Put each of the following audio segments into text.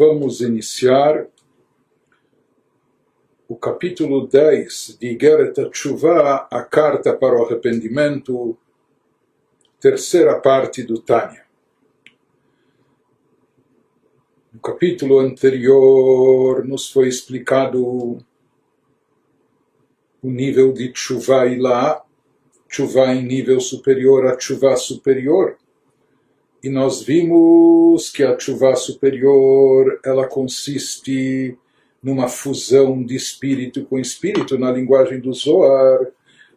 vamos iniciar o capítulo 10 de Igeret Tshuva, a carta para o arrependimento, terceira parte do Tânia. No capítulo anterior nos foi explicado o nível de Tshuva e lá, Tshuva em nível superior a Tshuva superior, e nós vimos que a Tshuva superior ela consiste numa fusão de espírito com espírito, na linguagem do Zohar,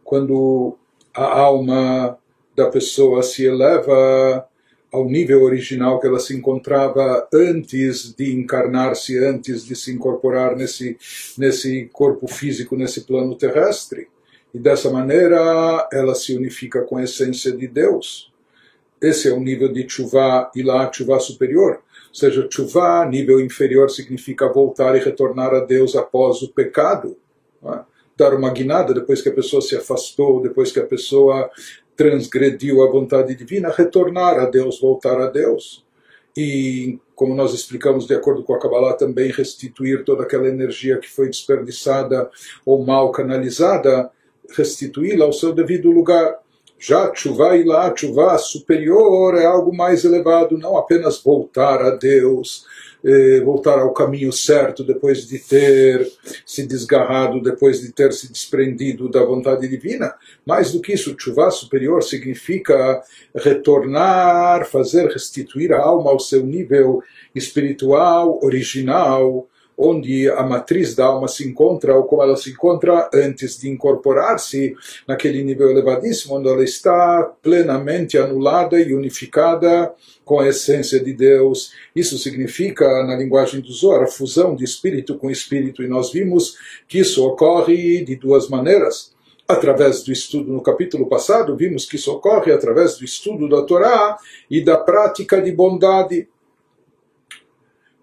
quando a alma da pessoa se eleva ao nível original que ela se encontrava antes de encarnar-se, antes de se incorporar nesse, nesse corpo físico, nesse plano terrestre. E dessa maneira ela se unifica com a essência de Deus. Esse é o nível de chuva e lá chuva superior. Ou seja, chuva, nível inferior, significa voltar e retornar a Deus após o pecado. É? Dar uma guinada depois que a pessoa se afastou, depois que a pessoa transgrediu a vontade divina, retornar a Deus, voltar a Deus. E, como nós explicamos de acordo com a Kabbalah, também restituir toda aquela energia que foi desperdiçada ou mal canalizada, restituí-la ao seu devido lugar. Já chuva e lá, chuva superior é algo mais elevado, não apenas voltar a Deus, eh, voltar ao caminho certo depois de ter se desgarrado, depois de ter se desprendido da vontade divina. Mais do que isso, chuva superior significa retornar, fazer restituir a alma ao seu nível espiritual, original, onde a matriz da alma se encontra, ou como ela se encontra antes de incorporar-se naquele nível elevadíssimo, onde ela está plenamente anulada e unificada com a essência de Deus. Isso significa, na linguagem do Zohar, a fusão de espírito com espírito, e nós vimos que isso ocorre de duas maneiras através do estudo no capítulo passado, vimos que isso ocorre através do estudo da Torá e da prática de bondade.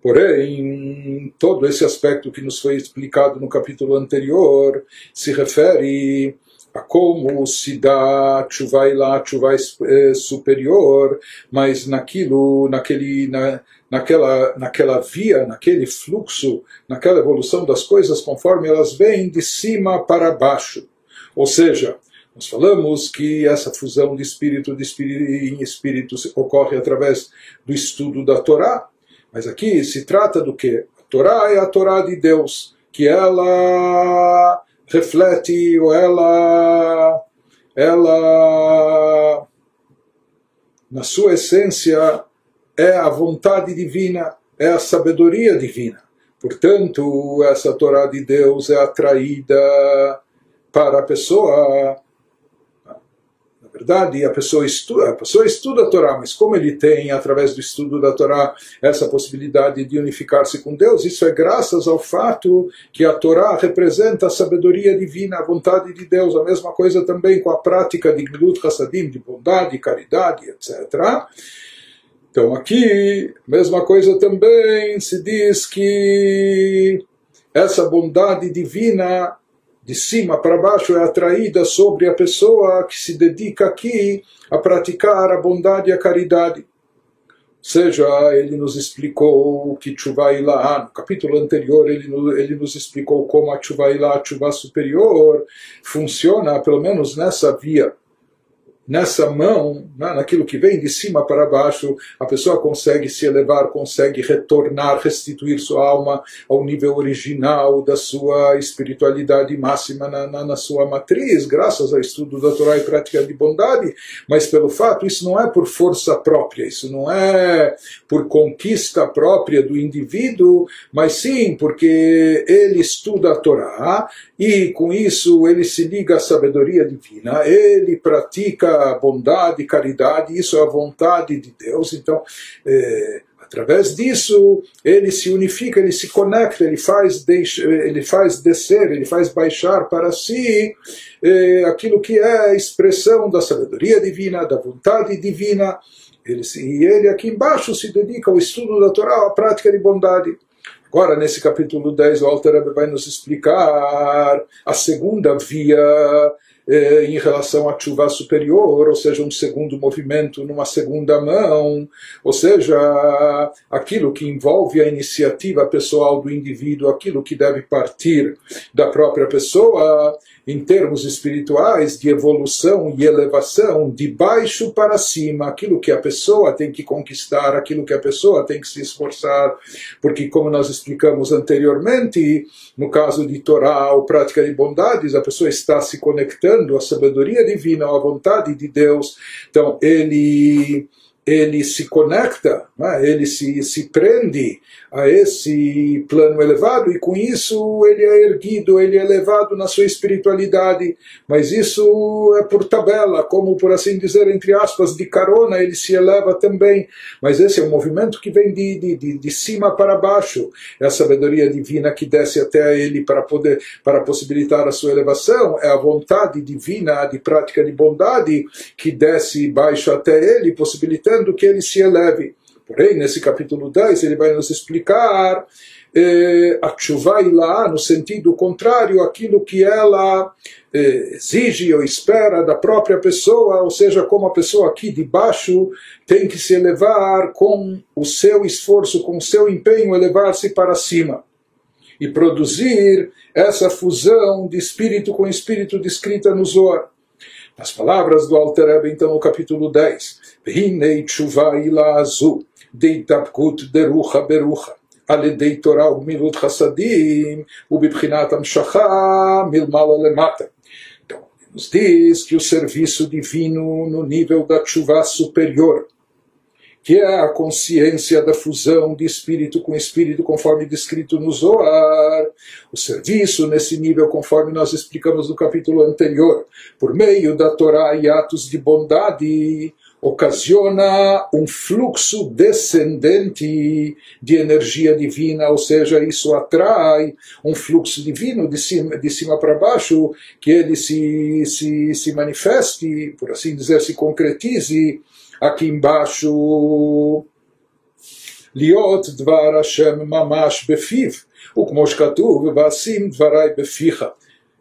Porém, todo esse aspecto que nos foi explicado no capítulo anterior se refere a como se dá chuva e lá, chuva é, superior, mas naquilo, naquele, na, naquela, naquela via, naquele fluxo, naquela evolução das coisas conforme elas vêm de cima para baixo. Ou seja, nós falamos que essa fusão de espírito, de espírito em espírito ocorre através do estudo da Torá, mas aqui se trata do que? A Torá é a Torá de Deus, que ela reflete ou ela, ela, na sua essência, é a vontade divina, é a sabedoria divina. Portanto, essa Torá de Deus é atraída para a pessoa verdade, a pessoa estuda, a pessoa estuda a Torá, mas como ele tem, através do estudo da Torá, essa possibilidade de unificar-se com Deus, isso é graças ao fato que a Torá representa a sabedoria divina, a vontade de Deus, a mesma coisa também com a prática de Glut Hassadim, de bondade, caridade, etc. Então aqui, mesma coisa também se diz que essa bondade divina de cima para baixo é atraída sobre a pessoa que se dedica aqui a praticar a bondade e a caridade. Seja, ele nos explicou que Tshuva Ilá, no capítulo anterior, ele, ele nos explicou como a Tshuva Ilá, a Tshuva superior, funciona, pelo menos nessa via nessa mão, naquilo que vem de cima para baixo, a pessoa consegue se elevar, consegue retornar, restituir sua alma ao nível original da sua espiritualidade máxima na, na, na sua matriz, graças ao estudo da Torá e prática de bondade, mas pelo fato, isso não é por força própria, isso não é por conquista própria do indivíduo, mas sim porque ele estuda a Torá e com isso ele se liga à sabedoria divina, ele pratica bondade, caridade, isso é a vontade de Deus. Então, é, através disso, ele se unifica, ele se conecta, ele faz, deixa, ele faz descer, ele faz baixar para si é, aquilo que é a expressão da sabedoria divina, da vontade divina. Ele, e ele aqui embaixo se dedica ao estudo da Torá, à prática de bondade. Agora, nesse capítulo 10, o Alter vai nos explicar a segunda via eh, em relação à chuva superior, ou seja, um segundo movimento numa segunda mão, ou seja, aquilo que envolve a iniciativa pessoal do indivíduo, aquilo que deve partir da própria pessoa, em termos espirituais, de evolução e elevação, de baixo para cima, aquilo que a pessoa tem que conquistar, aquilo que a pessoa tem que se esforçar, porque, como nós explicamos anteriormente, no caso de Torá ou prática de bondades, a pessoa está se conectando à sabedoria divina, à vontade de Deus, então ele ele se conecta, né? ele se, se prende a esse plano elevado e com isso ele é erguido, ele é elevado na sua espiritualidade, mas isso é por tabela, como por assim dizer, entre aspas, de carona, ele se eleva também, mas esse é um movimento que vem de, de, de, de cima para baixo, é a sabedoria divina que desce até ele para poder, para possibilitar a sua elevação, é a vontade divina de prática de bondade que desce baixo até ele, possibilitando que ele se eleve. Porém, nesse capítulo 10, ele vai nos explicar eh, a chuva lá no sentido contrário aquilo que ela eh, exige ou espera da própria pessoa, ou seja, como a pessoa aqui de baixo tem que se elevar com o seu esforço, com o seu empenho, elevar-se para cima e produzir essa fusão de espírito com espírito descrita no Zohar. Nas palavras do Alter Rebbe, então, no capítulo 10, Hinei tshuva ila azu, דהתאפקות דרוחה ברוחה. על ידי תורה וגמילות חסדים ובבחינת המשכה מלמעלה למטה. Então, nos diz que o serviço divino no nível da chuva superior, que é a consciência da fusão de espírito com espírito, conforme descrito no Zoar, o serviço nesse nível, conforme nós explicamos no capítulo anterior, por meio da Torá e atos de bondade, ocasiona um fluxo descendente de energia divina, ou seja, isso atrai um fluxo divino de cima, de cima para baixo, que ele se, se, se manifeste, por assim dizer, se concretize aqui embaixo. להיות דבר השם ממש בפיו, וכמו שכתוב, ואשים דברי בפיך.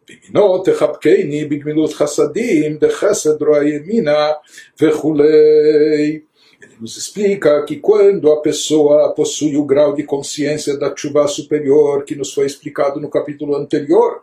במינו תחבקני בגמילות חסדים, דחסד רוע ימינה וכולי. Ele nos explica que quando a pessoa possui o grau de consciência da chuva superior que nos foi explicado no capítulo anterior,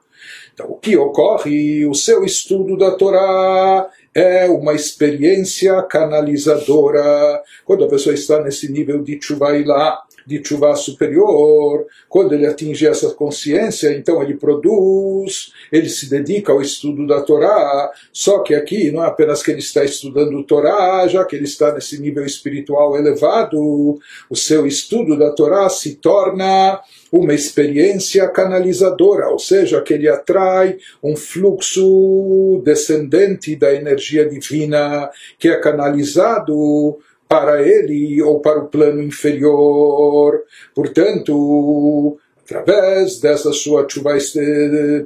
então o que ocorre? O seu estudo da Torá é uma experiência canalizadora. Quando a pessoa está nesse nível de chuva lá, de chuva superior, quando ele atinge essa consciência, então ele produz, ele se dedica ao estudo da Torá, só que aqui não é apenas que ele está estudando Torá, já que ele está nesse nível espiritual elevado, o seu estudo da Torá se torna uma experiência canalizadora, ou seja, que ele atrai um fluxo descendente da energia divina que é canalizado para ele ou para o plano inferior. Portanto, através dessa sua chuva,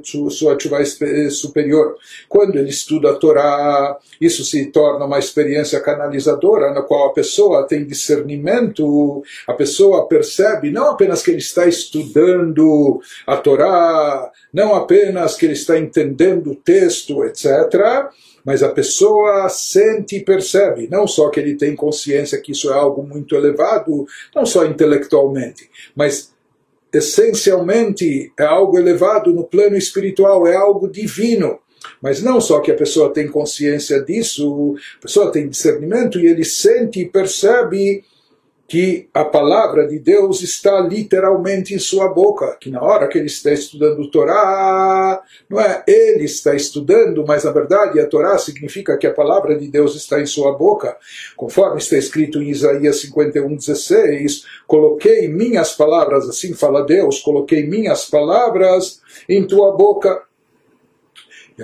sua chuva superior. Quando ele estuda a Torá, isso se torna uma experiência canalizadora, na qual a pessoa tem discernimento, a pessoa percebe não apenas que ele está estudando a Torá, não apenas que ele está entendendo o texto, etc., mas a pessoa sente e percebe, não só que ele tem consciência que isso é algo muito elevado, não só intelectualmente, mas essencialmente é algo elevado no plano espiritual, é algo divino. Mas não só que a pessoa tem consciência disso, a pessoa tem discernimento e ele sente e percebe que a palavra de Deus está literalmente em sua boca, que na hora que ele está estudando o Torá, não é ele está estudando, mas na verdade a Torá significa que a palavra de Deus está em sua boca, conforme está escrito em Isaías 51:16, coloquei minhas palavras, assim fala Deus, coloquei minhas palavras em tua boca.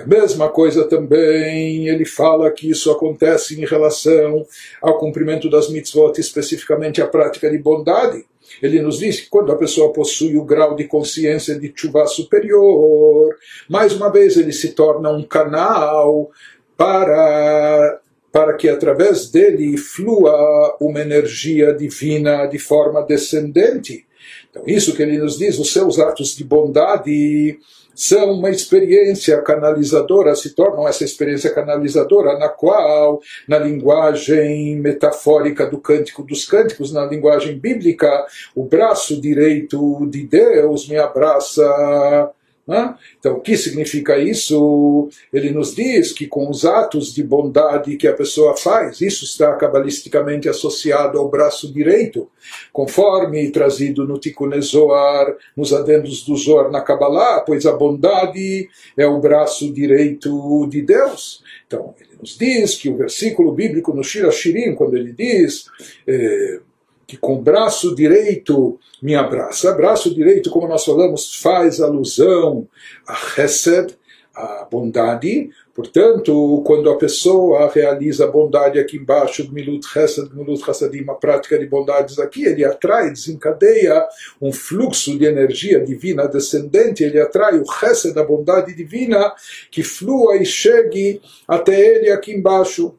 A mesma coisa também, ele fala que isso acontece em relação ao cumprimento das mitzvot, especificamente a prática de bondade. Ele nos diz que quando a pessoa possui o grau de consciência de chuva superior, mais uma vez ele se torna um canal para para que através dele flua uma energia divina de forma descendente Então, isso que ele nos diz, os seus atos de bondade são uma experiência canalizadora, se tornam essa experiência canalizadora, na qual, na linguagem metafórica do Cântico dos Cânticos, na linguagem bíblica, o braço direito de Deus me abraça né? Então, o que significa isso? Ele nos diz que com os atos de bondade que a pessoa faz, isso está cabalisticamente associado ao braço direito, conforme trazido no Tikkun Zohar, nos adendos do Zohar na Kabbalah, pois a bondade é o braço direito de Deus. Então, ele nos diz que o versículo bíblico no Shira Shirim, quando ele diz. Eh, que com o braço direito me abraça. Braço direito, como nós falamos, faz alusão a Hesed, a bondade. Portanto, quando a pessoa realiza a bondade aqui embaixo, Milut Hesed, Milut Hasadim, a prática de bondades aqui, ele atrai, desencadeia um fluxo de energia divina descendente, ele atrai o Hesed, a bondade divina, que flua e chegue até ele aqui embaixo.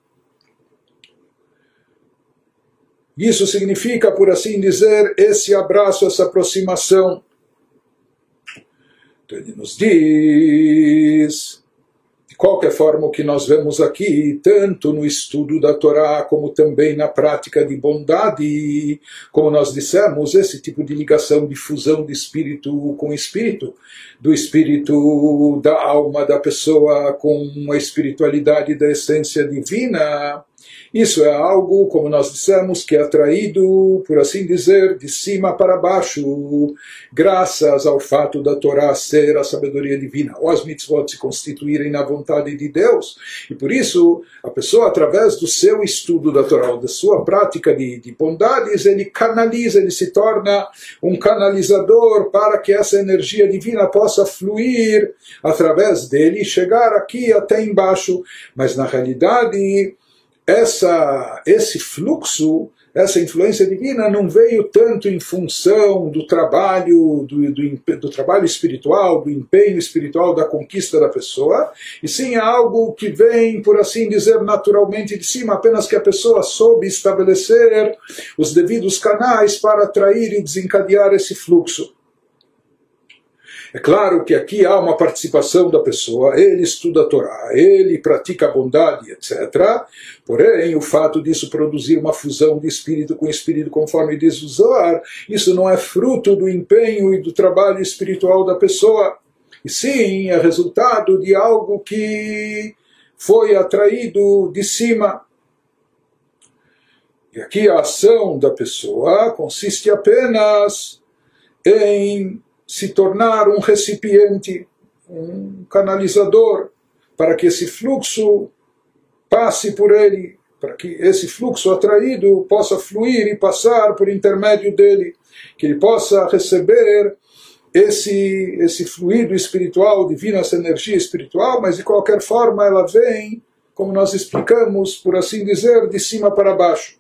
Isso significa, por assim dizer, esse abraço, essa aproximação. Então ele nos diz, de qualquer forma, o que nós vemos aqui, tanto no estudo da Torá, como também na prática de bondade, como nós dissemos, esse tipo de ligação, de fusão de espírito com espírito, do espírito da alma da pessoa com a espiritualidade da essência divina isso é algo, como nós dissemos, que é atraído, por assim dizer, de cima para baixo, graças ao fato da Torá ser a sabedoria divina, ou as mitzvot se constituírem na vontade de Deus. E por isso, a pessoa, através do seu estudo da Torá, da sua prática de, de bondades, ele canaliza, ele se torna um canalizador para que essa energia divina possa fluir através dele e chegar aqui até embaixo. Mas na realidade, essa, esse fluxo, essa influência divina não veio tanto em função do trabalho, do, do, do, trabalho espiritual, do empenho espiritual, da conquista da pessoa, e sim algo que vem, por assim dizer, naturalmente de cima, apenas que a pessoa soube estabelecer os devidos canais para atrair e desencadear esse fluxo. É claro que aqui há uma participação da pessoa, ele estuda a Torá, ele pratica a bondade, etc. Porém, o fato disso produzir uma fusão de espírito com espírito, conforme diz o Zohar, isso não é fruto do empenho e do trabalho espiritual da pessoa, e sim é resultado de algo que foi atraído de cima. E aqui a ação da pessoa consiste apenas em se tornar um recipiente, um canalizador, para que esse fluxo passe por ele, para que esse fluxo atraído possa fluir e passar por intermédio dele, que ele possa receber esse, esse fluido espiritual, divino, essa energia espiritual, mas de qualquer forma ela vem, como nós explicamos, por assim dizer, de cima para baixo.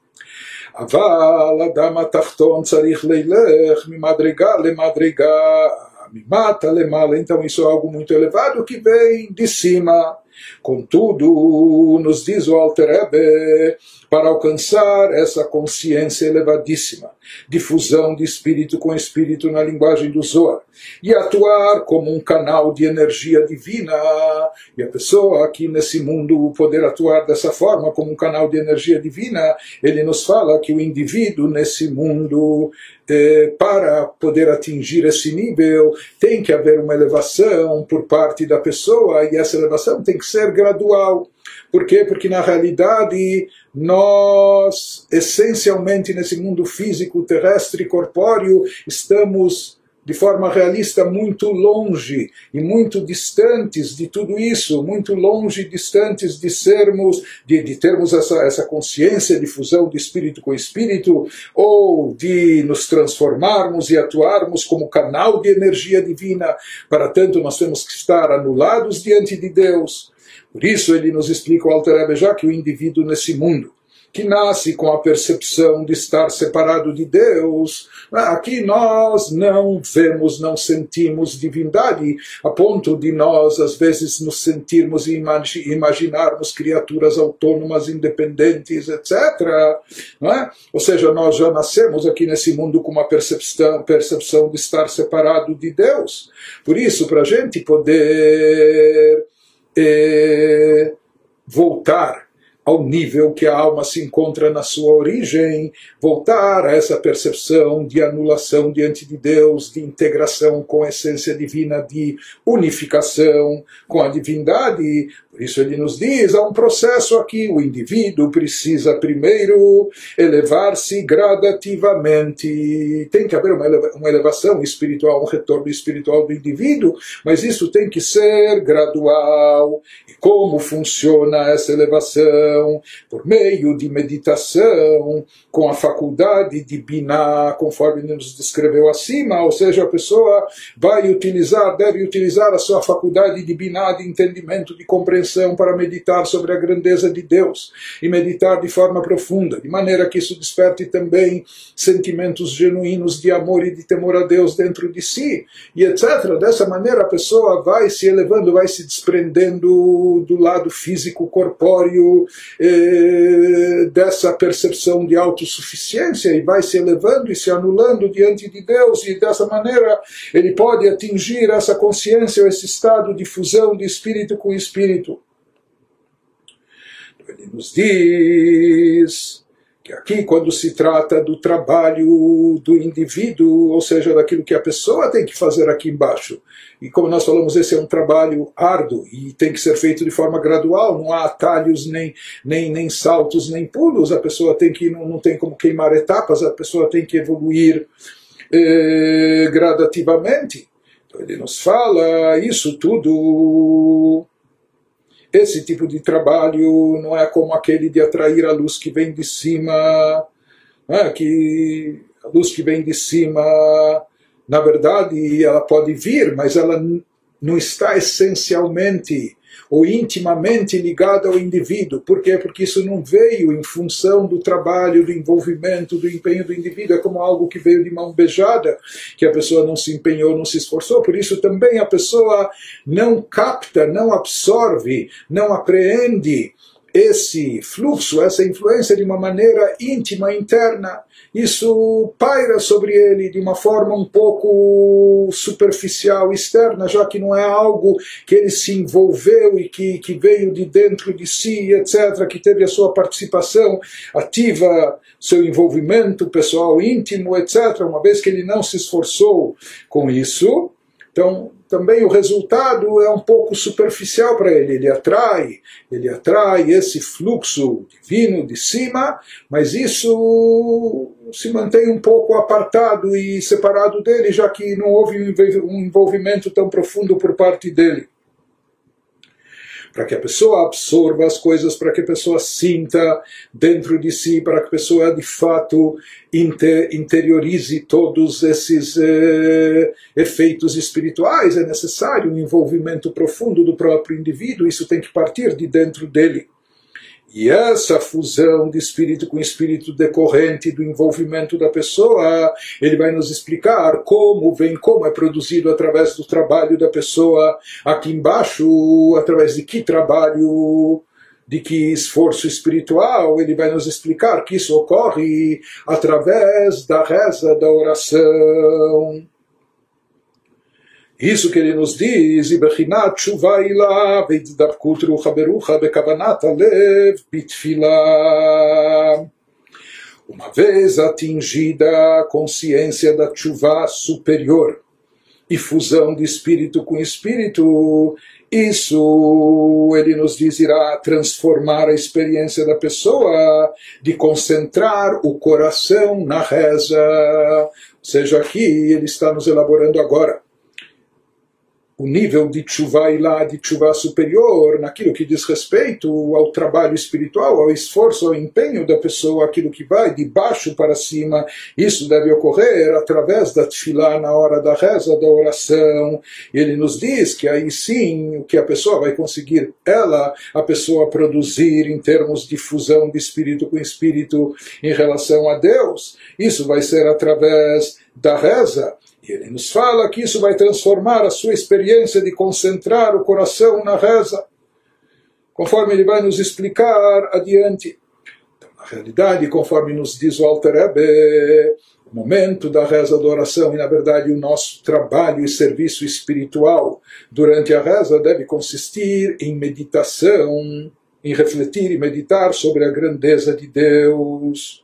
אבל אדם התחתון צריך ללך ממדרגה למדרגה, ממטה למעלה, então isso é algo muito elevado que vem de cima. Contudo, nos diz o Alter Rebbe, para alcançar essa consciência elevadíssima, difusão de espírito com espírito na linguagem do Zohar, e atuar como um canal de energia divina, e a pessoa aqui nesse mundo poder atuar dessa forma, como um canal de energia divina, ele nos fala que o indivíduo nesse mundo eh, para poder atingir esse nível, tem que haver uma elevação por parte da pessoa e essa elevação tem que ser gradual. Por quê? Porque na realidade nós, essencialmente nesse mundo físico, terrestre, corpóreo, estamos de forma realista muito longe e muito distantes de tudo isso, muito longe e distantes de sermos, de, de termos essa, essa consciência de fusão de espírito com espírito, ou de nos transformarmos e atuarmos como canal de energia divina. Para tanto, nós temos que estar anulados diante de Deus. Por isso ele nos explica o Alter Rebbe já que o indivíduo nesse mundo, que nasce com a percepção de estar separado de Deus. Aqui nós não vemos, não sentimos divindade, a ponto de nós, às vezes, nos sentirmos e imaginarmos criaturas autônomas, independentes, etc. É? Ou seja, nós já nascemos aqui nesse mundo com uma percepção, percepção de estar separado de Deus. Por isso, para a gente poder eh, voltar ao nível que a alma se encontra na sua origem, voltar a essa percepção de anulação diante de Deus, de integração com a essência divina, de unificação com a divindade, isso ele nos diz, há um processo aqui, o indivíduo precisa primeiro elevar-se gradativamente. Tem que haver uma elevação espiritual, um retorno espiritual do indivíduo, mas isso tem que ser gradual. E como funciona essa elevação? Por meio de meditação, com a faculdade de binar, conforme ele nos descreveu acima, ou seja, a pessoa vai utilizar, deve utilizar a sua faculdade de binar, de entendimento, de compreensão para meditar sobre a grandeza de Deus e meditar de forma profunda, de maneira que isso desperte também sentimentos genuínos de amor e de temor a Deus dentro de si, e etc. Dessa maneira a pessoa vai se elevando, vai se desprendendo do lado físico, corpóreo, eh, dessa percepção de autossuficiência e vai se elevando e se anulando diante de Deus, e dessa maneira ele pode atingir essa consciência, esse estado de fusão de espírito com espírito ele nos diz que aqui, quando se trata do trabalho do indivíduo, ou seja, daquilo que a pessoa tem que fazer aqui embaixo, e como nós falamos, esse é um trabalho árduo e tem que ser feito de forma gradual, não há atalhos, nem, nem, nem saltos, nem pulos, a pessoa tem que, não, não tem como queimar etapas, a pessoa tem que evoluir eh, gradativamente. Então ele nos fala isso tudo esse tipo de trabalho não é como aquele de atrair a luz que vem de cima, é? que a luz que vem de cima, na verdade, ela pode vir, mas ela não está essencialmente ou intimamente ligada ao indivíduo. Por quê? Porque isso não veio em função do trabalho, do envolvimento, do empenho do indivíduo. É como algo que veio de mão beijada, que a pessoa não se empenhou, não se esforçou. Por isso também a pessoa não capta, não absorve, não apreende esse fluxo, essa influência de uma maneira íntima, interna, isso paira sobre ele de uma forma um pouco superficial, externa, já que não é algo que ele se envolveu e que, que veio de dentro de si, etc., que teve a sua participação ativa, seu envolvimento pessoal íntimo, etc., uma vez que ele não se esforçou com isso. Então, também o resultado é um pouco superficial para ele. Ele atrai, ele atrai esse fluxo divino de cima, mas isso se mantém um pouco apartado e separado dele, já que não houve um envolvimento tão profundo por parte dele para que a pessoa absorva as coisas, para que a pessoa sinta dentro de si, para que a pessoa de fato inter, interiorize todos esses eh, efeitos espirituais. É necessário um envolvimento profundo do próprio indivíduo, isso tem que partir de dentro dele. E essa fusão de espírito com espírito decorrente do envolvimento da pessoa, ele vai nos explicar como vem, como é produzido através do trabalho da pessoa aqui embaixo, através de que trabalho, de que esforço espiritual, ele vai nos explicar que isso ocorre através da reza, da oração. Isso que ele nos diz, Ibechinat Alev, Bitfila. Uma vez atingida a consciência da chuva superior e fusão de espírito com espírito, isso, ele nos diz, irá transformar a experiência da pessoa de concentrar o coração na reza. Ou seja, aqui ele está nos elaborando agora o nível de chuva lá, de chuva superior, naquilo que diz respeito ao trabalho espiritual, ao esforço, ao empenho da pessoa, aquilo que vai de baixo para cima, isso deve ocorrer através da tefilá na hora da reza, da oração. Ele nos diz que aí sim o que a pessoa vai conseguir, ela, a pessoa produzir em termos de fusão de espírito com espírito em relação a Deus, isso vai ser através da reza e ele nos fala que isso vai transformar a sua experiência de concentrar o coração na reza, conforme ele vai nos explicar adiante. Então, na realidade, conforme nos diz o Alter Rebbe, o momento da reza da oração e, na verdade, o nosso trabalho e serviço espiritual durante a reza deve consistir em meditação, em refletir e meditar sobre a grandeza de Deus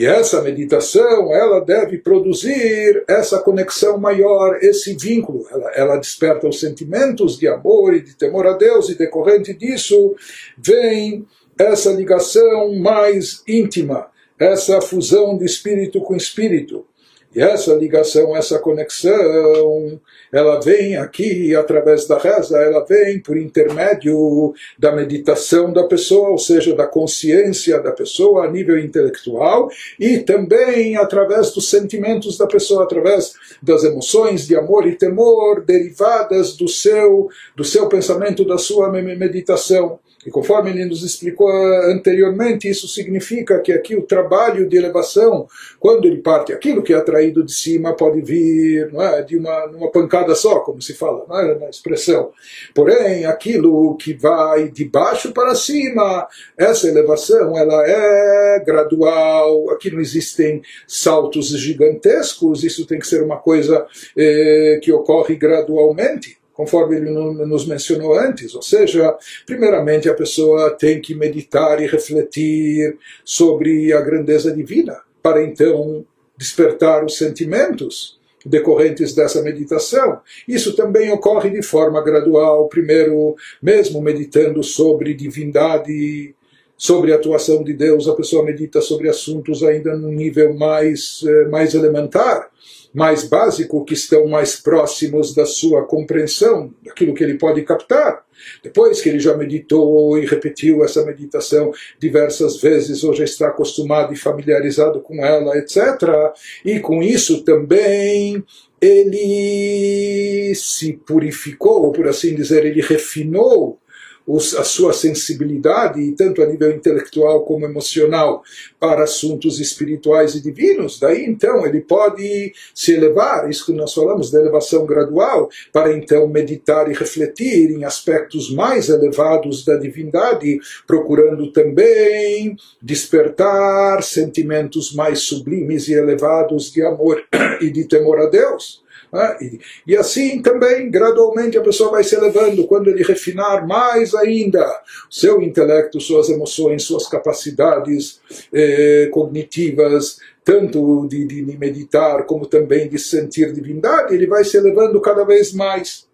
e essa meditação, ela deve produzir essa conexão maior, esse vínculo. Ela, ela, desperta os sentimentos de amor e de temor a Deus, e decorrente disso vem essa ligação mais íntima, essa fusão de espírito com espírito. E essa ligação, essa conexão, ela vem aqui através da reza, ela vem por intermédio da meditação da pessoa, ou seja, da consciência da pessoa a nível intelectual, e também através dos sentimentos da pessoa, através das emoções de amor e temor derivadas do seu, do seu pensamento, da sua meditação. E conforme ele nos explicou anteriormente, isso significa que aqui o trabalho de elevação, quando ele parte, aquilo que é atraído de cima pode vir é, de uma, uma pancada só, como se fala é, na expressão. Porém, aquilo que vai de baixo para cima, essa elevação ela é gradual, aqui não existem saltos gigantescos, isso tem que ser uma coisa eh, que ocorre gradualmente conforme ele nos mencionou antes. Ou seja, primeiramente a pessoa tem que meditar e refletir sobre a grandeza divina, para então despertar os sentimentos decorrentes dessa meditação. Isso também ocorre de forma gradual, primeiro, mesmo meditando sobre divindade, sobre a atuação de Deus, a pessoa medita sobre assuntos ainda num nível mais, eh, mais elementar mais básico, que estão mais próximos da sua compreensão, daquilo que ele pode captar. Depois que ele já meditou e repetiu essa meditação diversas vezes, ou já está acostumado e familiarizado com ela, etc. E com isso também ele se purificou, por assim dizer, ele refinou a sua sensibilidade, tanto a nível intelectual como emocional, para assuntos espirituais e divinos, daí então ele pode se elevar, isso que nós falamos da elevação gradual, para então meditar e refletir em aspectos mais elevados da divindade, procurando também despertar sentimentos mais sublimes e elevados de amor e de temor a Deus. Ah, e, e, assim também, gradualmente, a pessoa vai se elevando quando ele refinar mais ainda seu intelecto, suas emoções, suas capacidades eh, cognitivas, tanto de, de, de meditar como também de sentir divindade, ele vai se elevando cada vez mais.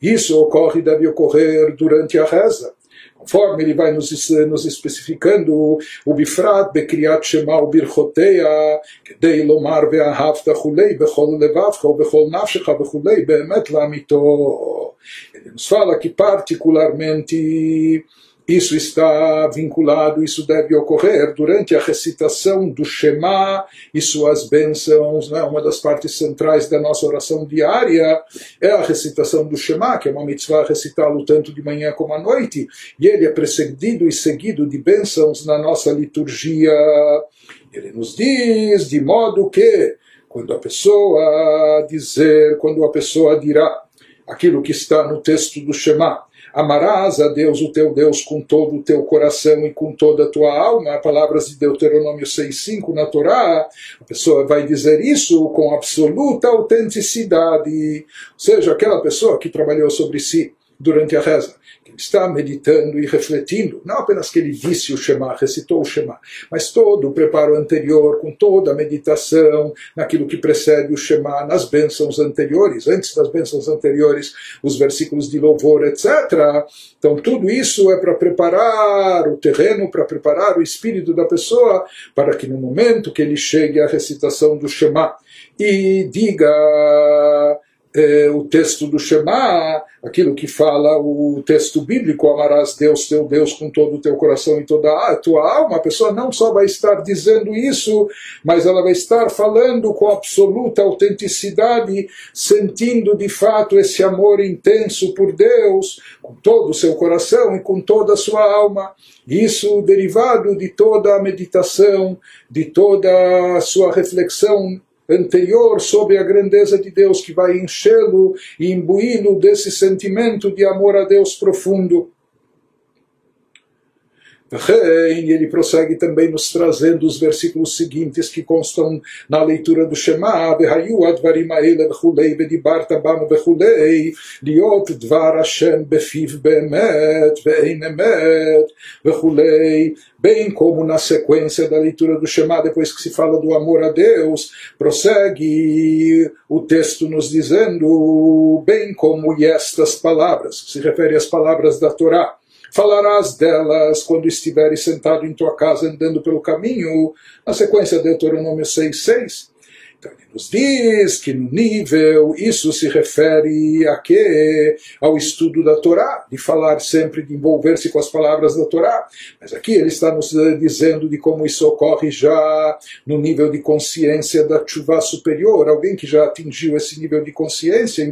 Isso ocorre, deve ocorrer durante a reza conforme ele vai nos, nos especificando, o Bifrat, Bekriat Shema, o Birchoteia, Dei Lomar, Beahavta, Hulei, Bechol Levavcha, Bechol Nafshecha, Bechulei, beemet Lamito. Ele nos fala que, particularmente, isso está vinculado, isso deve ocorrer durante a recitação do Shema e suas bênçãos. Né? Uma das partes centrais da nossa oração diária é a recitação do Shema, que é uma mitzvah recitá-lo tanto de manhã como à noite, e ele é precedido e seguido de bênçãos na nossa liturgia. Ele nos diz de modo que, quando a pessoa dizer, quando a pessoa dirá aquilo que está no texto do Shema, Amarás a Deus, o teu Deus, com todo o teu coração e com toda a tua alma. Palavras de Deuteronômio 6,5 na Torá. A pessoa vai dizer isso com absoluta autenticidade. Ou seja, aquela pessoa que trabalhou sobre si durante a reza está meditando e refletindo, não apenas que ele disse o Shema, recitou o Shema, mas todo o preparo anterior, com toda a meditação, naquilo que precede o Shema, nas bênçãos anteriores, antes das bênçãos anteriores, os versículos de louvor, etc. Então, tudo isso é para preparar o terreno, para preparar o espírito da pessoa, para que no momento que ele chegue à recitação do Shema e diga é, o texto do Shema, aquilo que fala o texto bíblico, amarás Deus, teu Deus, com todo o teu coração e toda a tua alma, a pessoa não só vai estar dizendo isso, mas ela vai estar falando com absoluta autenticidade, sentindo de fato esse amor intenso por Deus, com todo o seu coração e com toda a sua alma. Isso derivado de toda a meditação, de toda a sua reflexão anterior sobre a grandeza de Deus que vai enchê-lo e imbuí-lo desse sentimento de amor a Deus profundo. Rein, ele prossegue também nos trazendo os versículos seguintes que constam na leitura do Shema, Vehayu advarim aele vechulei, tabam vechulei, liot dvar Hashem befiv bemet, vein emet, bem como na sequência da leitura do Shema, depois que se fala do amor a Deus, prossegue o texto nos dizendo, bem como estas palavras, que se refere às palavras da Torá, falarás delas quando estiveres sentado em tua casa andando pelo caminho, na sequência de Deuteronômio 6,6. Então ele nos diz que no nível, isso se refere a quê? Ao estudo da Torá, de falar sempre, de envolver-se com as palavras da Torá. Mas aqui ele está nos dizendo de como isso ocorre já no nível de consciência da chuva superior. Alguém que já atingiu esse nível de consciência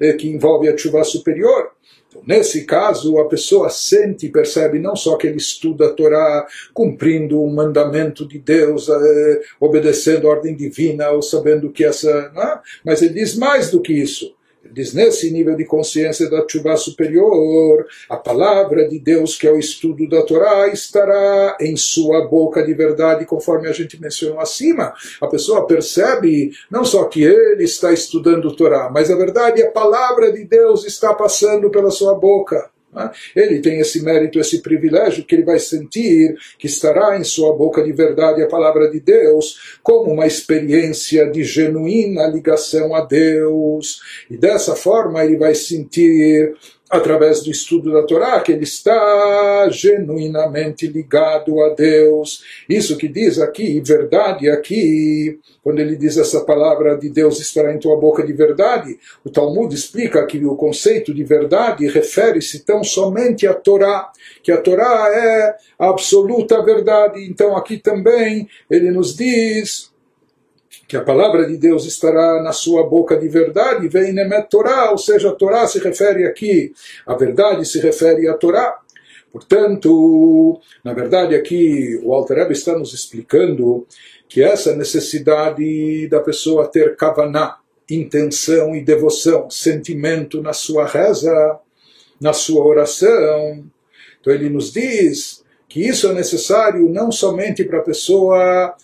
eh, que envolve a chuva superior. Então, nesse caso, a pessoa sente e percebe não só que ele estuda a Torá, cumprindo um mandamento de Deus, eh, obedecendo a ordem divina, ou sabendo que essa. É? Mas ele diz mais do que isso diz nesse nível de consciência da chuva superior, a palavra de Deus, que é o estudo da Torá, estará em sua boca de verdade, conforme a gente mencionou acima. A pessoa percebe não só que ele está estudando Torá, mas a verdade, a palavra de Deus está passando pela sua boca. Né? Ele tem esse mérito, esse privilégio que ele vai sentir que estará em sua boca de verdade a palavra de Deus como uma experiência de genuína ligação a Deus. E dessa forma ele vai sentir através do estudo da Torá, que ele está genuinamente ligado a Deus. Isso que diz aqui, verdade aqui, quando ele diz essa palavra de Deus estará em tua boca de verdade, o Talmud explica que o conceito de verdade refere-se tão somente à Torá, que a Torá é a absoluta verdade. Então aqui também ele nos diz que a palavra de Deus estará na sua boca de verdade, vem Nemet Torá, ou seja, a Torá se refere aqui, a verdade se refere à Torá. Portanto, na verdade aqui o Alter Rebbe está nos explicando que essa necessidade da pessoa ter kavaná, intenção e devoção, sentimento na sua reza, na sua oração. Então ele nos diz que isso é necessário não somente para a pessoa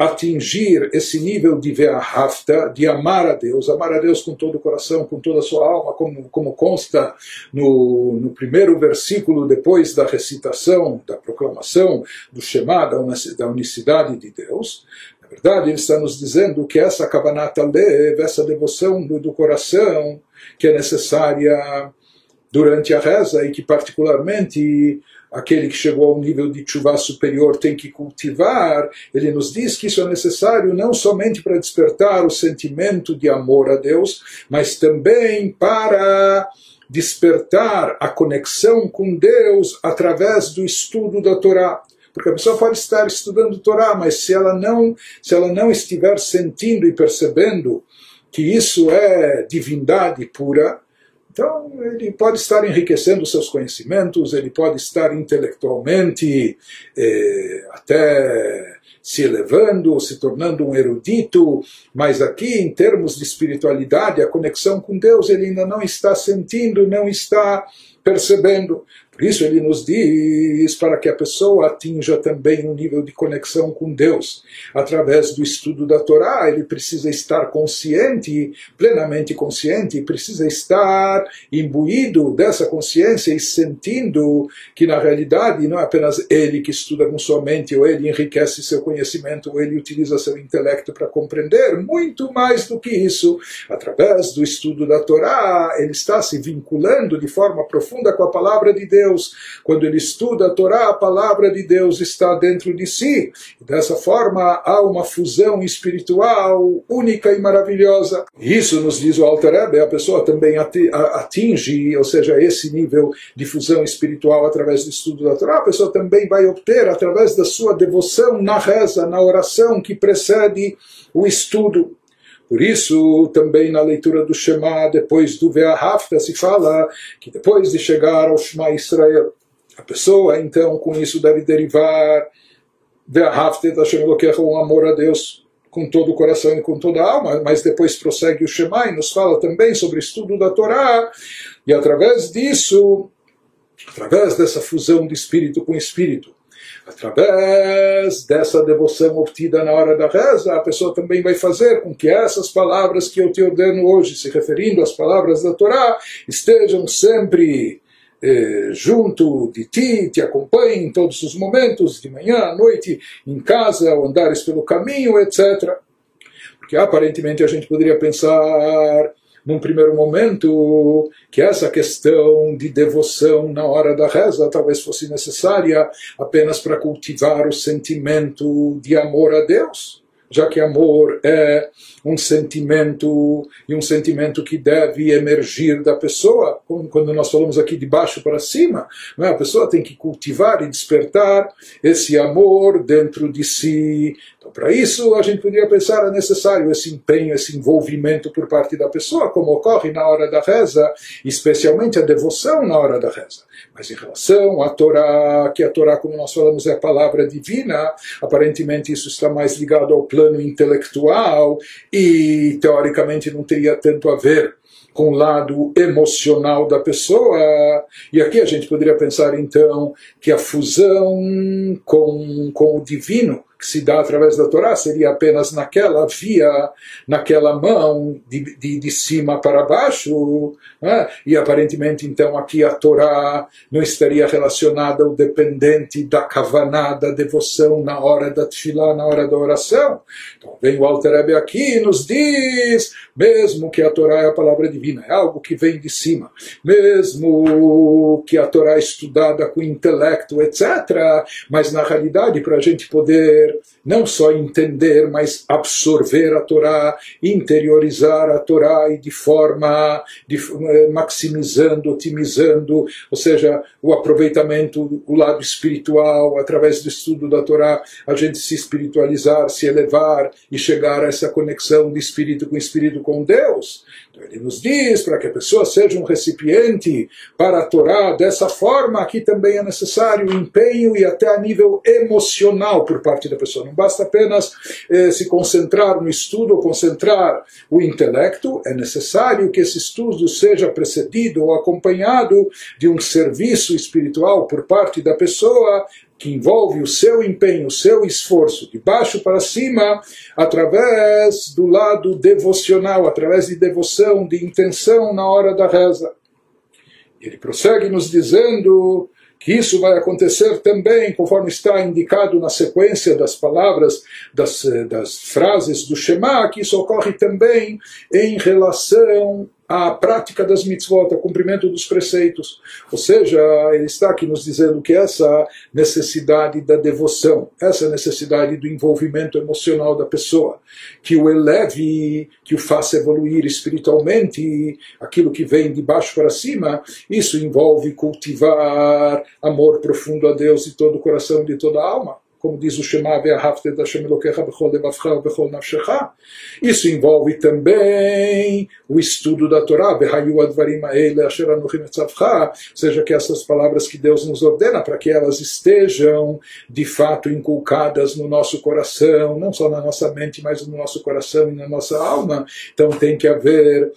atingir esse nível de ve'ahavta, de amar a Deus, amar a Deus com todo o coração, com toda a sua alma, como, como consta no, no primeiro versículo depois da recitação, da proclamação do Shema, da unicidade de Deus. Na verdade, ele está nos dizendo que essa Kavanata Lev, essa devoção do, do coração, que é necessária durante a reza e que particularmente aquele que chegou ao nível de chuva superior tem que cultivar, ele nos diz que isso é necessário não somente para despertar o sentimento de amor a Deus, mas também para despertar a conexão com Deus através do estudo da Torá. Porque a pessoa pode estar estudando Torá, mas se ela não, se ela não estiver sentindo e percebendo que isso é divindade pura, então, ele pode estar enriquecendo seus conhecimentos, ele pode estar intelectualmente eh, até se elevando, se tornando um erudito, mas aqui, em termos de espiritualidade, a conexão com Deus, ele ainda não está sentindo, não está percebendo. Isso ele nos diz para que a pessoa atinja também um nível de conexão com Deus. Através do estudo da Torá, ele precisa estar consciente, plenamente consciente, precisa estar imbuído dessa consciência e sentindo que na realidade não é apenas ele que estuda com sua mente, ou ele enriquece seu conhecimento, ou ele utiliza seu intelecto para compreender, muito mais do que isso. Através do estudo da Torá, ele está se vinculando de forma profunda com a palavra de Deus. Quando ele estuda a Torá, a palavra de Deus está dentro de si. Dessa forma há uma fusão espiritual única e maravilhosa. Isso nos diz o Alter Rebbe, a pessoa também atinge, ou seja, esse nível de fusão espiritual através do estudo da Torá, a pessoa também vai obter através da sua devoção na reza, na oração que precede o estudo. Por isso, também na leitura do Shema, depois do Ve'ahafta, se fala que depois de chegar ao Shema Israel, a pessoa, então, com isso deve derivar Ve'ahafta Hashem Elokecha, um amor a Deus com todo o coração e com toda a alma, mas depois prossegue o Shema e nos fala também sobre o estudo da Torá, e através disso, através dessa fusão de espírito com espírito, através dessa devoção obtida na hora da reza, a pessoa também vai fazer com que essas palavras que eu te ordeno hoje, se referindo às palavras da Torá, estejam sempre eh, junto de ti, te acompanhem em todos os momentos, de manhã, à noite, em casa, ao andares pelo caminho, etc. Porque aparentemente a gente poderia pensar num primeiro momento, que essa questão de devoção na hora da reza talvez fosse necessária apenas para cultivar o sentimento de amor a Deus, já que amor é um sentimento e um sentimento que deve emergir da pessoa, quando nós falamos aqui de baixo para cima, é? a pessoa tem que cultivar e despertar esse amor dentro de si. Então, para isso, a gente poderia pensar é necessário esse empenho, esse envolvimento por parte da pessoa, como ocorre na hora da reza, especialmente a devoção na hora da reza. Mas em relação à Torá, que a Torá, como nós falamos, é a palavra divina, aparentemente isso está mais ligado ao plano intelectual e teoricamente não teria tanto a ver com o lado emocional da pessoa. E aqui a gente poderia pensar então que a fusão com, com o divino que se dá através da Torá seria apenas naquela via, naquela mão de, de, de cima para baixo, né? e aparentemente então aqui a Torá não estaria relacionada ao dependente da kavaná, da devoção na hora da tefilá, na hora da oração. Então vem o Alter Rebbe aqui e nos diz, mesmo que a Torá é a palavra divina, é algo que vem de cima, mesmo que a Torá é estudada com intelecto, etc., mas na realidade para a gente poder não só entender, mas absorver a Torá, interiorizar a Torá e de forma de, eh, maximizando, otimizando, ou seja, o aproveitamento, o lado espiritual, através do estudo da Torá, a gente se espiritualizar, se elevar e chegar a essa conexão de espírito com espírito com Deus. Ele nos diz para que a pessoa seja um recipiente para a Torá dessa forma, aqui também é necessário empenho e até a nível emocional por parte da pessoa. Não basta apenas eh, se concentrar no estudo ou concentrar o intelecto, é necessário que esse estudo seja precedido ou acompanhado de um serviço espiritual por parte da pessoa que envolve o seu empenho, o seu esforço, de baixo para cima, através do lado devocional, através de devoção, de intenção na hora da reza. Ele prossegue nos dizendo que isso vai acontecer também, conforme está indicado na sequência das palavras, das, das frases do Shema, que isso ocorre também em relação a prática das mitzvot, o cumprimento dos preceitos. Ou seja, ele está aqui nos dizendo que essa necessidade da devoção, essa necessidade do envolvimento emocional da pessoa, que o eleve, que o faça evoluir espiritualmente, aquilo que vem de baixo para cima, isso envolve cultivar amor profundo a Deus de todo o coração, de toda a alma como diz o Shema, Isso envolve também o estudo da Torá, seja que essas palavras que Deus nos ordena, para que elas estejam de fato inculcadas no nosso coração, não só na nossa mente, mas no nosso coração e na nossa alma. Então tem que haver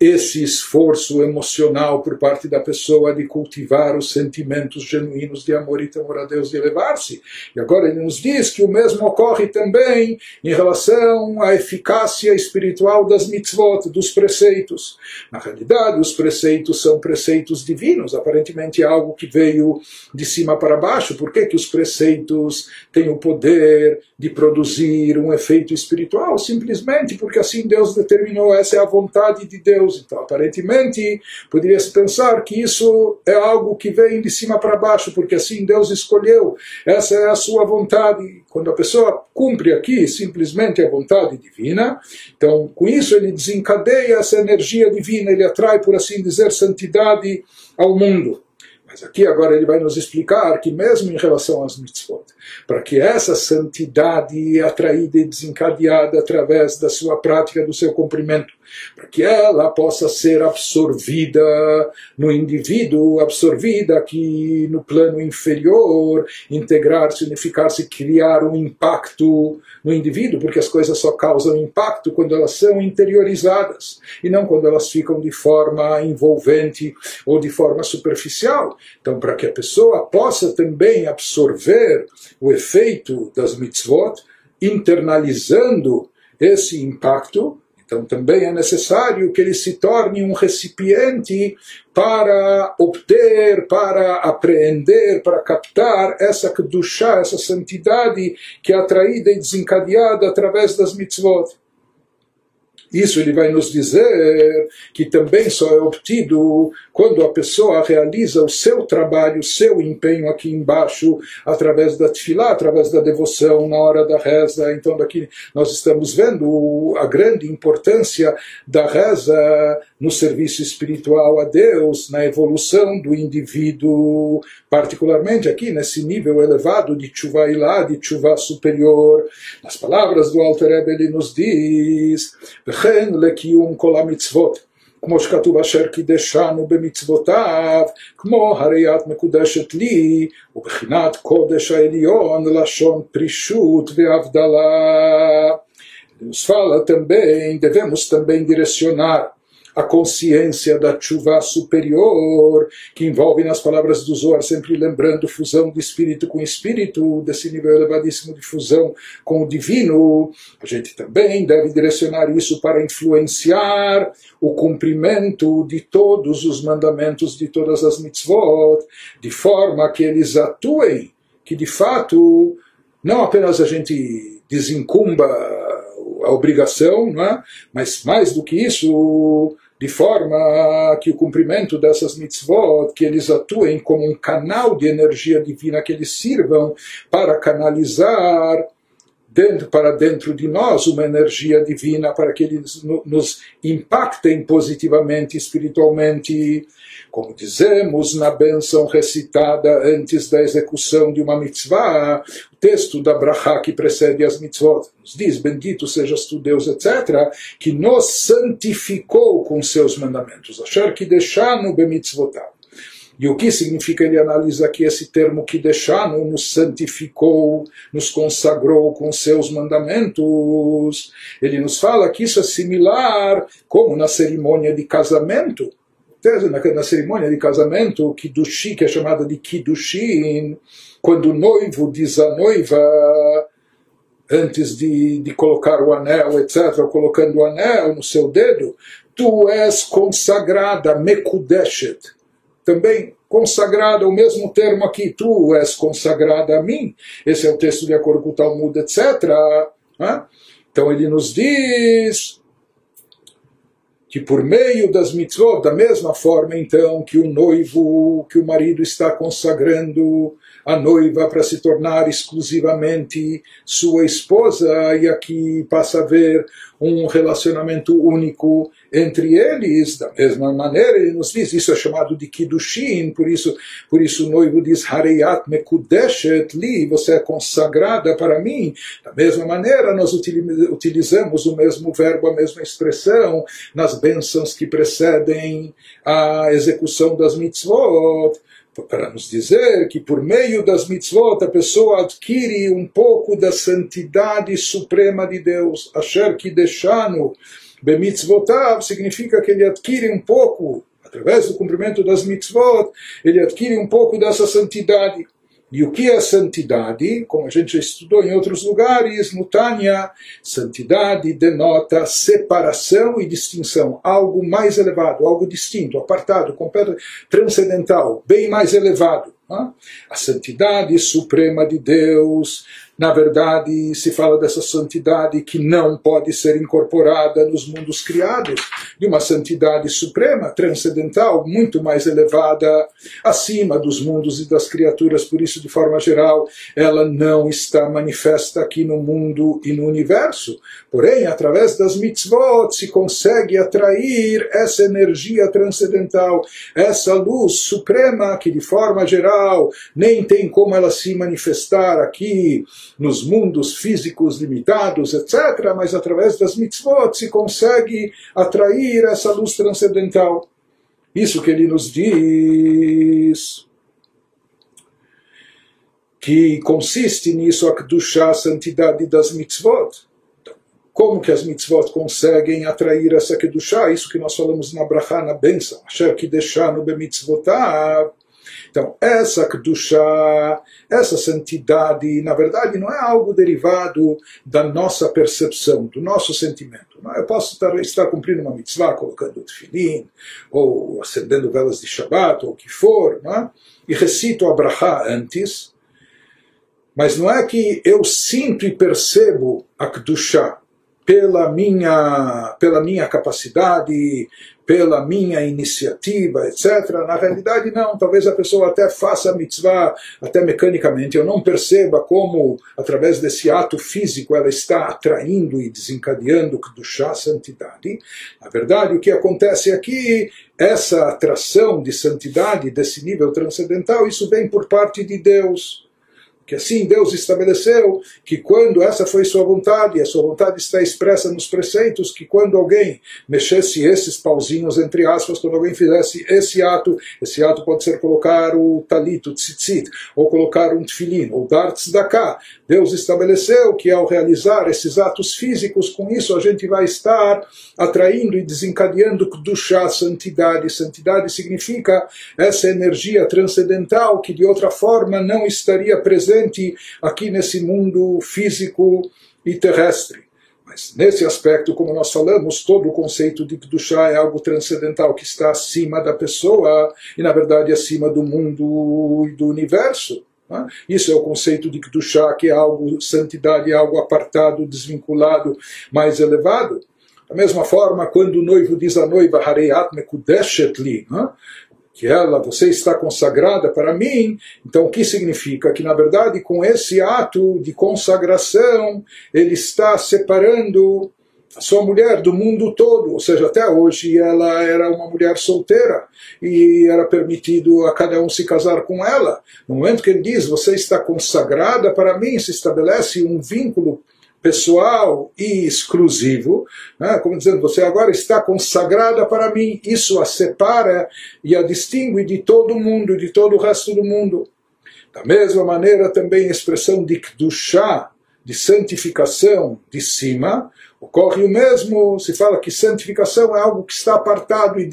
esse esforço emocional por parte da pessoa de cultivar os sentimentos genuínos de amor e temor a Deus, de elevar-se. E agora ele nos diz que o mesmo ocorre também em relação à eficácia espiritual das mitzvot, dos preceitos. Na realidade, os preceitos são preceitos divinos, aparentemente é algo que veio de cima para baixo. Por que, que os preceitos têm o poder de produzir um efeito espiritual? Simplesmente porque assim Deus determinou, essa é a vontade de Deus Deus. Então, aparentemente, poderia-se pensar que isso é algo que vem de cima para baixo, porque assim Deus escolheu, essa é a sua vontade. Quando a pessoa cumpre aqui simplesmente a vontade divina, então com isso ele desencadeia essa energia divina, ele atrai, por assim dizer, santidade ao mundo. Mas aqui agora ele vai nos explicar que mesmo em relação às mitzvot, para que essa santidade atraída e desencadeada através da sua prática, do seu cumprimento, para que ela possa ser absorvida no indivíduo, absorvida aqui no plano inferior, integrar-se, unificar-se, criar um impacto no indivíduo, porque as coisas só causam impacto quando elas são interiorizadas e não quando elas ficam de forma envolvente ou de forma superficial. Então, para que a pessoa possa também absorver o efeito das mitzvot, internalizando esse impacto, então também é necessário que ele se torne um recipiente para obter, para apreender, para captar essa kedushá, essa santidade que é atraída e desencadeada através das mitzvot. Isso ele vai nos dizer que também só é obtido quando a pessoa realiza o seu trabalho, o seu empenho aqui embaixo, através da tefilá, através da devoção na hora da reza. Então, daqui nós estamos vendo a grande importância da reza no serviço espiritual a Deus, na evolução do indivíduo, particularmente aqui nesse nível elevado de chuva ilá, de chuva superior. Nas palavras do Alter Rebbe, ele nos diz וכן לקיום כל המצוות. כמו שכתוב אשר קידשנו במצוותיו, כמו הרי את מקודשת לי, ובחינת קודש העליון לשון פרישות והבדלה. Nos fala também, devemos também direcionar a consciência da chuva superior, que envolve nas palavras do Zohar, sempre lembrando fusão de espírito com espírito, desse nível elevadíssimo de fusão com o divino. A gente também deve direcionar isso para influenciar o cumprimento de todos os mandamentos de todas as mitzvot, de forma que eles atuem, que de fato não apenas a gente desencumba a obrigação, não é? mas mais do que isso, de forma que o cumprimento dessas mitzvot, que eles atuem como um canal de energia divina, que eles sirvam para canalizar dentro, para dentro de nós uma energia divina, para que eles nos impactem positivamente, espiritualmente. Como dizemos na bênção recitada antes da execução de uma mitzvah, o texto da Brachá que precede as mitzvot nos diz: Bendito sejas tu, Deus, etc., que nos santificou com seus mandamentos. Achar que deixar-no bemitzvotav. E o que significa? Ele analisa aqui esse termo que deixaram, nos santificou, nos consagrou com seus mandamentos. Ele nos fala que isso é similar como na cerimônia de casamento. Na, cerimônia de casamento, Kiddushi, que é chamada de Kiddushin, quando o noivo diz à noiva, antes de, de colocar o anel, etc., colocando o anel no seu dedo, tu és consagrada, mekudeshet também consagrada, o mesmo termo aqui, tu és consagrada a mim, esse é o texto de acordo com o Talmud, etc. Né? Então ele nos diz que por meio das mitzvot, da mesma forma então que o noivo, que o marido está consagrando a noiva para se tornar exclusivamente sua esposa, e aqui passa a haver um relacionamento único entre eles, da mesma maneira, ele nos diz, isso é chamado de Kiddushin, por isso, por isso o noivo diz, Hareyat Mekudeshet Li, você é consagrada para mim. Da mesma maneira, nós utilizamos o mesmo verbo, a mesma expressão, nas bênçãos que precedem a execução das mitzvot para nos dizer que por meio das mitzvot a pessoa adquire um pouco da santidade suprema de Deus. Asher que deixano bemitzvotav significa que ele adquire um pouco, através do cumprimento das mitzvot, ele adquire um pouco dessa santidade. E o que é santidade? Como a gente já estudou em outros lugares, no Tânia, santidade denota separação e distinção, algo mais elevado, algo distinto, apartado, completo, transcendental, bem mais elevado. A santidade suprema de Deus na verdade, se fala dessa santidade que não pode ser incorporada nos mundos criados, de uma santidade suprema, transcendental, muito mais elevada, acima dos mundos e das criaturas, por isso, de forma geral, ela não está manifesta aqui no mundo e no universo. Porém, através das mitzvot se consegue atrair essa energia transcendental, essa luz suprema que, de forma geral, nem tem como ela se manifestar aqui nos mundos físicos limitados, etc., mas através das mitzvot se consegue atrair essa luz transcendental. Isso que ele nos diz que consiste nisso a Kedushá, a santidade das mitzvot. Como que as mitzvot conseguem atrair essa Kedushá? Isso que nós falamos na Brachá, na benção. Asher Kideshá no Bemitzvotav. Então, essa Kedushá, essa santidade, na verdade, não é algo derivado da nossa percepção, do nosso sentimento. Eu posso estar, estar cumprindo uma mitzvah, colocando tefilim, ou acendendo velas de Shabbat, ou o que for, não? e recito a Brachá antes, mas não é que eu sinto e percebo a Kedushá pela minha, pela minha capacidade, pela minha iniciativa, etc. Na realidade, não. Talvez a pessoa até faça a mitzvah, até mecanicamente. Eu não perceba como, através desse ato físico, ela está atraindo e desencadeando do chá santidade. Na verdade, o que acontece aqui, essa atração de santidade desse nível transcendental, isso vem por parte de Deus que assim Deus estabeleceu que quando essa foi sua vontade, e a sua vontade está expressa nos preceitos, que quando alguém mexesse esses pauzinhos entre aspas, quando alguém fizesse esse ato, esse ato pode ser colocar o talito, o tzitzit, ou colocar um tefilin, ou dar tzedakah. Deus estabeleceu que ao realizar esses atos físicos, com isso a gente vai estar atraindo e desencadeando chá santidade. Santidade significa essa energia transcendental que de outra forma não estaria presente presente aqui nesse mundo físico e terrestre. Mas nesse aspecto, como nós falamos, todo o conceito de Kedushá é algo transcendental que está acima da pessoa e, na verdade, acima do mundo e do universo. Né? Isso é o conceito de Kedushá, que é algo, santidade, algo apartado, desvinculado, mais elevado. Da mesma forma, quando o noivo diz à noiva, Harei Atme Li, né? Que ela, você está consagrada para mim, então o que significa? Que na verdade com esse ato de consagração ele está separando a sua mulher do mundo todo, ou seja, até hoje ela era uma mulher solteira e era permitido a cada um se casar com ela. No momento que ele diz, você está consagrada para mim, se estabelece um vínculo pessoal e exclusivo, né? como dizendo, você agora está consagrada para mim, isso a separa e a distingue de todo mundo, de todo o resto do mundo. Da mesma maneira, também a expressão de Kdushá, de santificação de cima, ocorre o mesmo, se fala que santificação é algo que está apartado e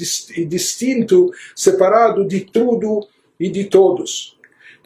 distinto, separado de tudo e de todos.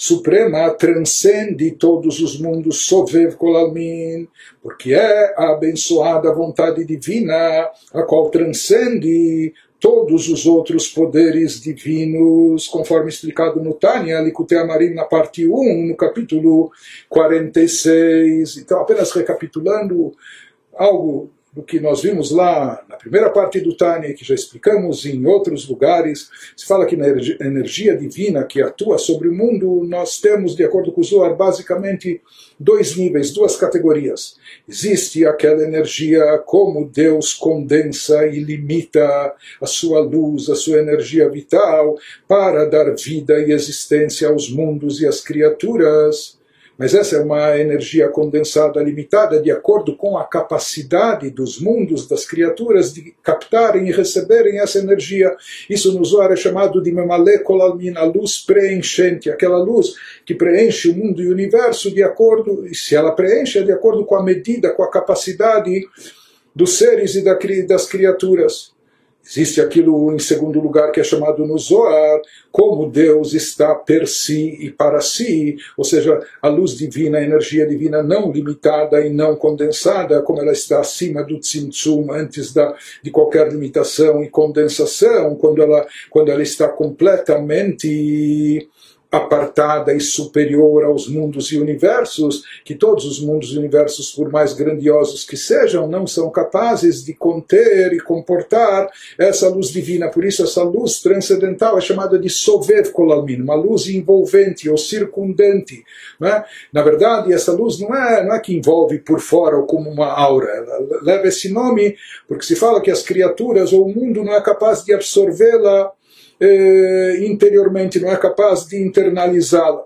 suprema transcende todos os mundos, Sovev Kolalmin, porque é a abençoada vontade divina, a qual transcende todos os outros poderes divinos, conforme explicado no Tânia, Likutei Amarim, na parte 1, no capítulo 46. Então, apenas recapitulando algo do que nós vimos lá na primeira parte do Tânia, que já explicamos em outros lugares, se fala que na energia divina que atua sobre o mundo, nós temos, de acordo com o Zohar, basicamente dois níveis, duas categorias. Existe aquela energia como Deus condensa e limita a sua luz, a sua energia vital, para dar vida e existência aos mundos e às criaturas mas essa é uma energia condensada limitada de acordo com a capacidade dos mundos, das criaturas, de captarem e receberem essa energia. Isso no Zohar é chamado de Memale Kolalmin, a luz preenchente, aquela luz que preenche o mundo e o universo de acordo, e se ela preenche, é de acordo com a medida, com a capacidade dos seres e das criaturas. Existe aquilo em segundo lugar que é chamado no Zohar, como Deus está per si e para si, ou seja, a luz divina, a energia divina não limitada e não condensada, como ela está acima do Tzimtzum, antes da, de qualquer limitação e condensação, quando ela, quando ela está completamente apartada e superior aos mundos e universos, que todos os mundos e universos, por mais grandiosos que sejam, não são capazes de conter e comportar essa luz divina. Por isso, essa luz transcendental é chamada de Sovev Kolalmin, uma luz envolvente ou circundante. Né? Na verdade, essa luz não é, não é que envolve por fora ou como uma aura, ela leva esse nome porque se fala que as criaturas ou o mundo não é capaz de absorvê-la eh, interiormente, não é capaz de internalizá-la.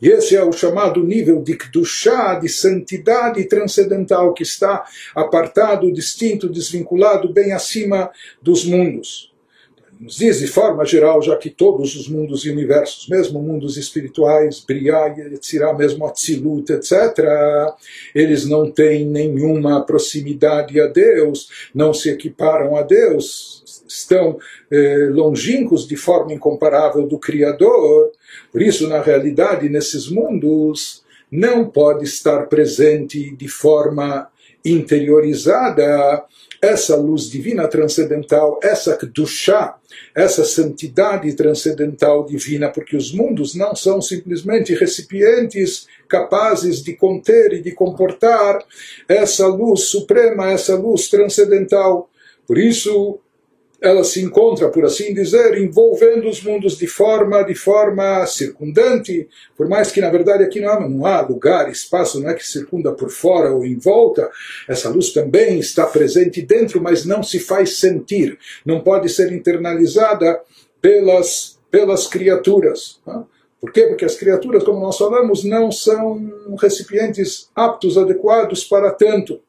E esse é o chamado nível de Kdushá, de santidade transcendental, que está apartado, distinto, desvinculado, bem acima dos mundos. Nos diz de forma geral, já que todos os mundos e universos, mesmo mundos espirituais, Briá, Yetzirah, mesmo Atzilut, etc., eles não têm nenhuma proximidade a Deus, não se equiparam a Deus, estão eh, longínquos de forma incomparável do Criador. Por isso, na realidade, nesses mundos, não pode estar presente de forma interiorizada essa luz divina transcendental, essa Kedushá, essa santidade transcendental divina, porque os mundos não são simplesmente recipientes capazes de conter e de comportar essa luz suprema, essa luz transcendental. Por isso, ela se encontra, por assim dizer, envolvendo os mundos de forma de forma circundante, por mais que na verdade aqui não há, não há lugar, espaço, não é que circunda por fora ou em volta, essa luz também está presente dentro, mas não se faz sentir, não pode ser internalizada pelas, pelas criaturas. Tá? Por quê? Porque as criaturas, como nós falamos, não são recipientes aptos, adequados para tanto.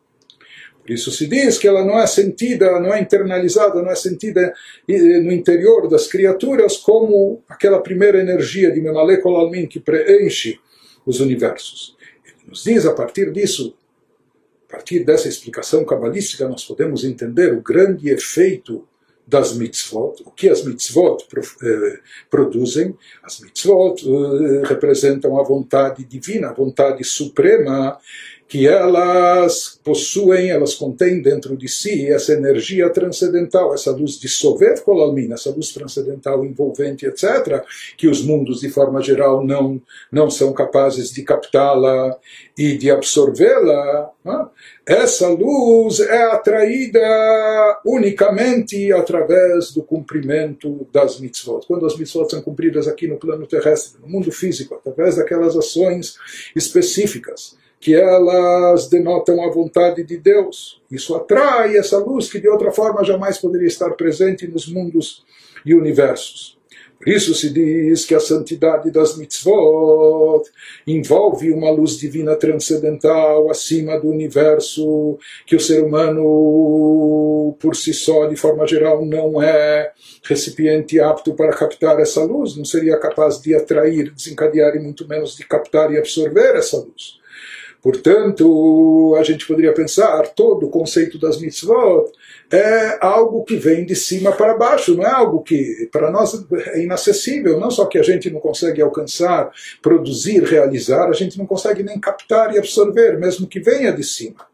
Isso se diz que ela não é sentida, não é internalizada, não é sentida no interior das criaturas como aquela primeira energia de Memalekol Almin que preenche os universos. Ele nos diz a partir disso, a partir dessa explicação cabalística, nós podemos entender o grande efeito das mitzvot, o que as mitzvot eh, produzem. As mitzvot eh, representam a vontade divina, a vontade suprema, que elas possuem, elas contêm dentro de si essa energia transcendental, essa luz de Sovet Kolalmin, essa luz transcendental envolvente, etc., que os mundos, de forma geral, não, não são capazes de captá-la e de absorvê-la. Né? Essa luz é atraída unicamente através do cumprimento das mitzvot. Quando as mitzvot são cumpridas aqui no plano terrestre, no mundo físico, através daquelas ações específicas que elas denotam a vontade de Deus. Isso atrai essa luz que de outra forma jamais poderia estar presente nos mundos e universos. Por isso se diz que a santidade das mitzvot envolve uma luz divina transcendental acima do universo, que o ser humano, por si só, de forma geral, não é recipiente apto para captar essa luz, não seria capaz de atrair, desencadear e muito menos de captar e absorver essa luz. Portanto, a gente poderia pensar, todo o conceito das mitzvot é algo que vem de cima para baixo, não é algo que para nós é inacessível, não só que a gente não consegue alcançar, produzir, realizar, a gente não consegue nem captar e absorver, mesmo que venha de cima.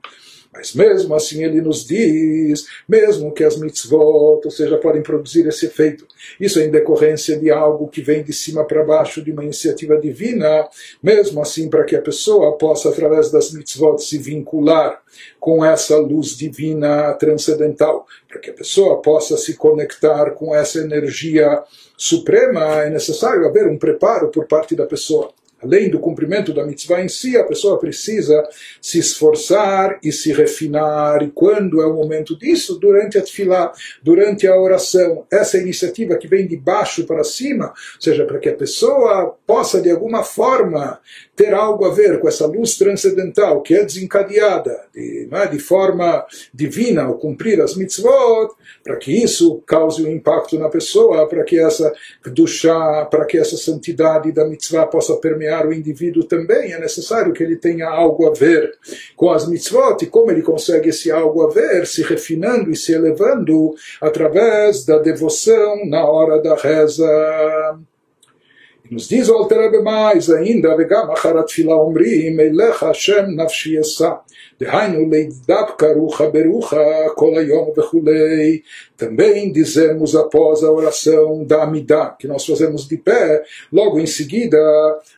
Mas mesmo assim ele nos diz, mesmo que as mitzvot, ou seja, podem produzir esse efeito, isso é em decorrência de algo que vem de cima para baixo, de uma iniciativa divina, mesmo assim para que a pessoa possa, através das mitzvot, se vincular com essa luz divina transcendental, para que a pessoa possa se conectar com essa energia suprema, é necessário haver um preparo por parte da pessoa além do cumprimento da mitzvah em si, a pessoa precisa se esforçar e se refinar. E quando é o momento disso? Durante a tefilá, durante a oração. Essa iniciativa que vem de baixo para cima, ou seja, para que a pessoa possa de alguma forma ter algo a ver com essa luz transcendental que é desencadeada de, é, de forma divina ao cumprir as mitzvot, para que isso cause um impacto na pessoa, para que essa ducha, para que essa santidade da mitzvah possa permear o indivíduo também, é necessário que ele tenha algo a ver com as mitzvot, e como ele consegue esse algo a ver, se refinando e se elevando através da devoção na hora da reza nos diz o Alter mais ainda, וגם אחר התפילה אומרים, אליך השם נפשי אשא. דהיינו דווקא רוחה ברוחה כל היום וכולי. Também dizemos após a oração da Amidá, que nós fazemos de pé, logo em seguida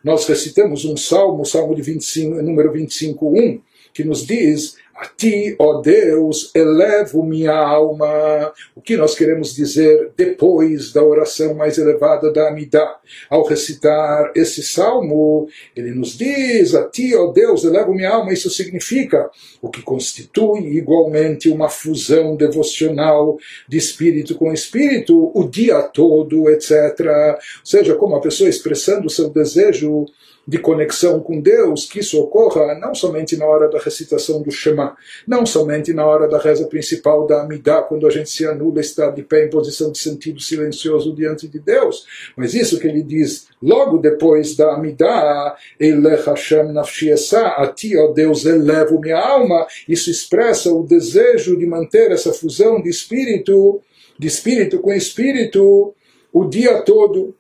nós recitamos um salmo, salmo de 25, número 25, 1, que nos diz a ti, ó Deus, elevo minha alma. O que nós queremos dizer depois da oração mais elevada da Amidá? Ao recitar esse salmo, ele nos diz: A ti, ó Deus, elevo minha alma. Isso significa o que constitui igualmente uma fusão devocional de espírito com espírito o dia todo, etc. Ou seja, como a pessoa expressando o seu desejo de conexão com Deus, que isso ocorra não somente na hora da recitação do Shema, não somente na hora da reza principal da Amidah, quando a gente se anula, está de pé em posição de sentido silencioso diante de Deus, mas isso que ele diz logo depois da Amidah, Elech Hashem nafshi a ti, ó Deus, elevo minha alma, isso expressa o desejo de manter essa fusão de espírito, de espírito com espírito, o dia todo,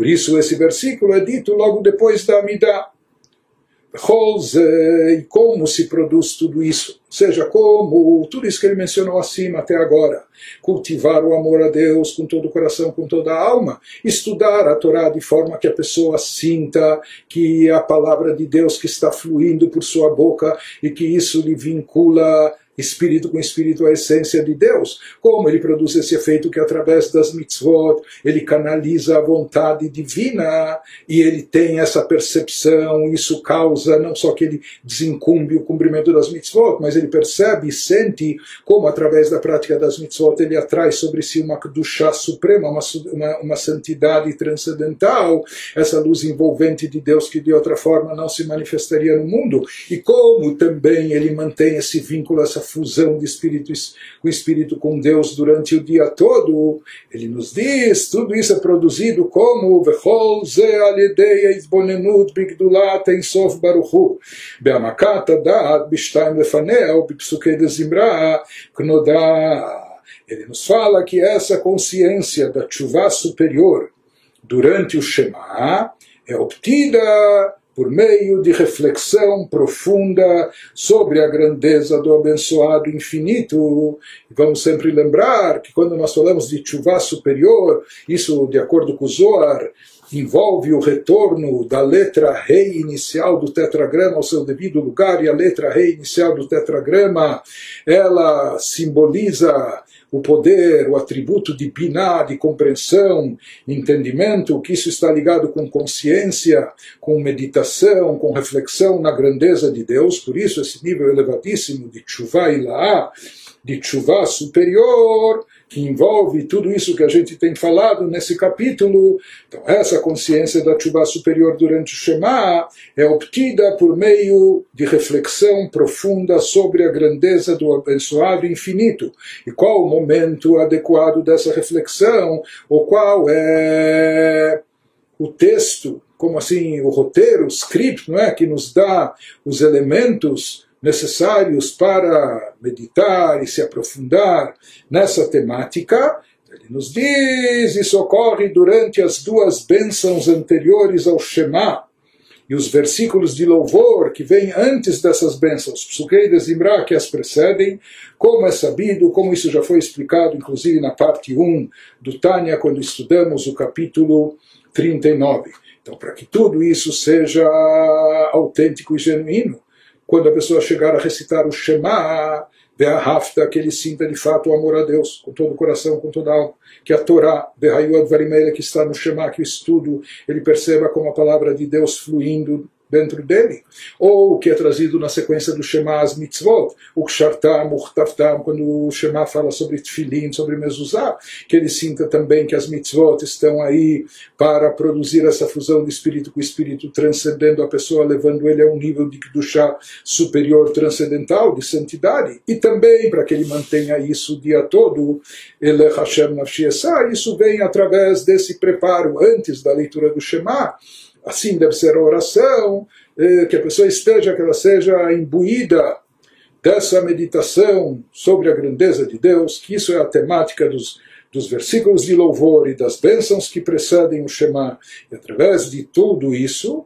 por isso esse versículo é dito logo depois da Amidah. E como se produz tudo isso? Ou seja, como tudo isso que ele mencionou acima até agora. Cultivar o amor a Deus com todo o coração, com toda a alma. Estudar a Torá de forma que a pessoa sinta que a palavra de Deus que está fluindo por sua boca e que isso lhe vincula espírito com espírito a essência de Deus. Como ele produz esse efeito que através das mitzvot ele canaliza a vontade divina e ele tem essa percepção, isso causa não só que ele desencumbe o cumprimento das mitzvot, mas ele percebe e sente como através da prática das mitzvot ele atrai sobre si uma chá suprema, uma, uma, uma santidade transcendental, essa luz envolvente de Deus que de outra forma não se manifestaria no mundo, e como também ele mantém esse vínculo, essa fusão de espírito com espírito com Deus durante o dia todo, ele nos diz, tudo isso é produzido como ele nos fala que essa consciência da chuva superior durante o Shema é obtida por meio de reflexão profunda sobre a grandeza do abençoado infinito. Vamos sempre lembrar que quando nós falamos de chuva superior, isso, de acordo com o Zohar, envolve o retorno da letra rei inicial do tetragrama ao seu devido lugar, e a letra rei inicial do tetragrama, ela simboliza o poder, o atributo de biná, de compreensão, entendimento, que isso está ligado com consciência, com meditação, com reflexão na grandeza de Deus, por isso esse nível elevadíssimo de tshuva e laá, de tshuva superior, que envolve tudo isso que a gente tem falado nesse capítulo. Então, essa consciência da Tshuva superior durante o Shema é obtida por meio de reflexão profunda sobre a grandeza do abençoado infinito. E qual o momento adequado dessa reflexão? Ou qual é o texto, como assim, o roteiro, o script, não é? que nos dá os elementos necessários para meditar e se aprofundar nessa temática, ele nos diz, isso ocorre durante as duas bênçãos anteriores ao Shema, e os versículos de louvor que vêm antes dessas bênçãos, Psuquei de Zimra, que as precedem, como é sabido, como isso já foi explicado, inclusive na parte 1 do Tânia, quando estudamos o capítulo 39. Então, para que tudo isso seja autêntico e genuíno, quando a pessoa chegar a recitar o Shema, a Hafta, que ele sinta de fato o amor a Deus, com todo o coração, com toda a alma, que a Torá, Behayu Advarimele, que está no Shema, que o estudo, ele perceba como a palavra de Deus fluindo dentro dele, ou o que é trazido na sequência do Shema as mitzvot, o Kshartam, o Chtavtam, quando o Shema fala sobre Tfilin, sobre Mezuzah, que ele sinta também que as mitzvot estão aí para produzir essa fusão de espírito com espírito, transcendendo a pessoa, levando ele a um nível de Kedushá superior, transcendental, de santidade, e também para que ele mantenha isso o dia todo, ele Hashem Nafshiesá, isso vem através desse preparo antes da leitura do Shema, assim deve ser a oração, eh, que a pessoa esteja, que ela seja imbuída dessa meditação sobre a grandeza de Deus, que isso é a temática dos, dos versículos de louvor e das bênçãos que precedem o Shema. E através de tudo isso,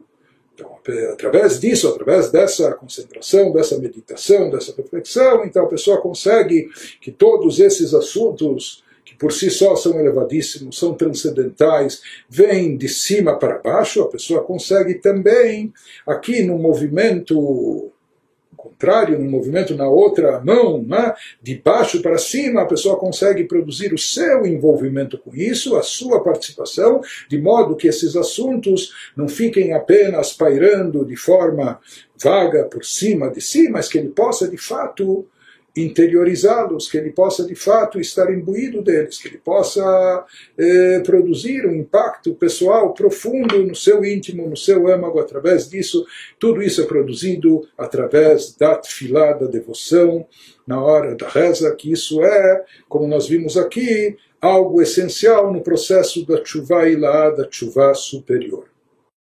então, através disso, através dessa concentração, dessa meditação, dessa reflexão, então a pessoa consegue que todos esses assuntos que por si só são elevadíssimos, são transcendentais, vêm de cima para baixo, a pessoa consegue também, aqui no movimento contrário, no movimento na outra mão, né? de baixo para cima, a pessoa consegue produzir o seu envolvimento com isso, a sua participação, de modo que esses assuntos não fiquem apenas pairando de forma vaga por cima de si, mas que ele possa de fato interiorizá-los, que ele possa de fato estar imbuído deles, que ele possa eh, produzir um impacto pessoal profundo no seu íntimo, no seu âmago, através disso. Tudo isso é produzido através da tefilá, da devoção, na hora da reza, que isso é, como nós vimos aqui, algo essencial no processo da chuva ilá, da chuva superior.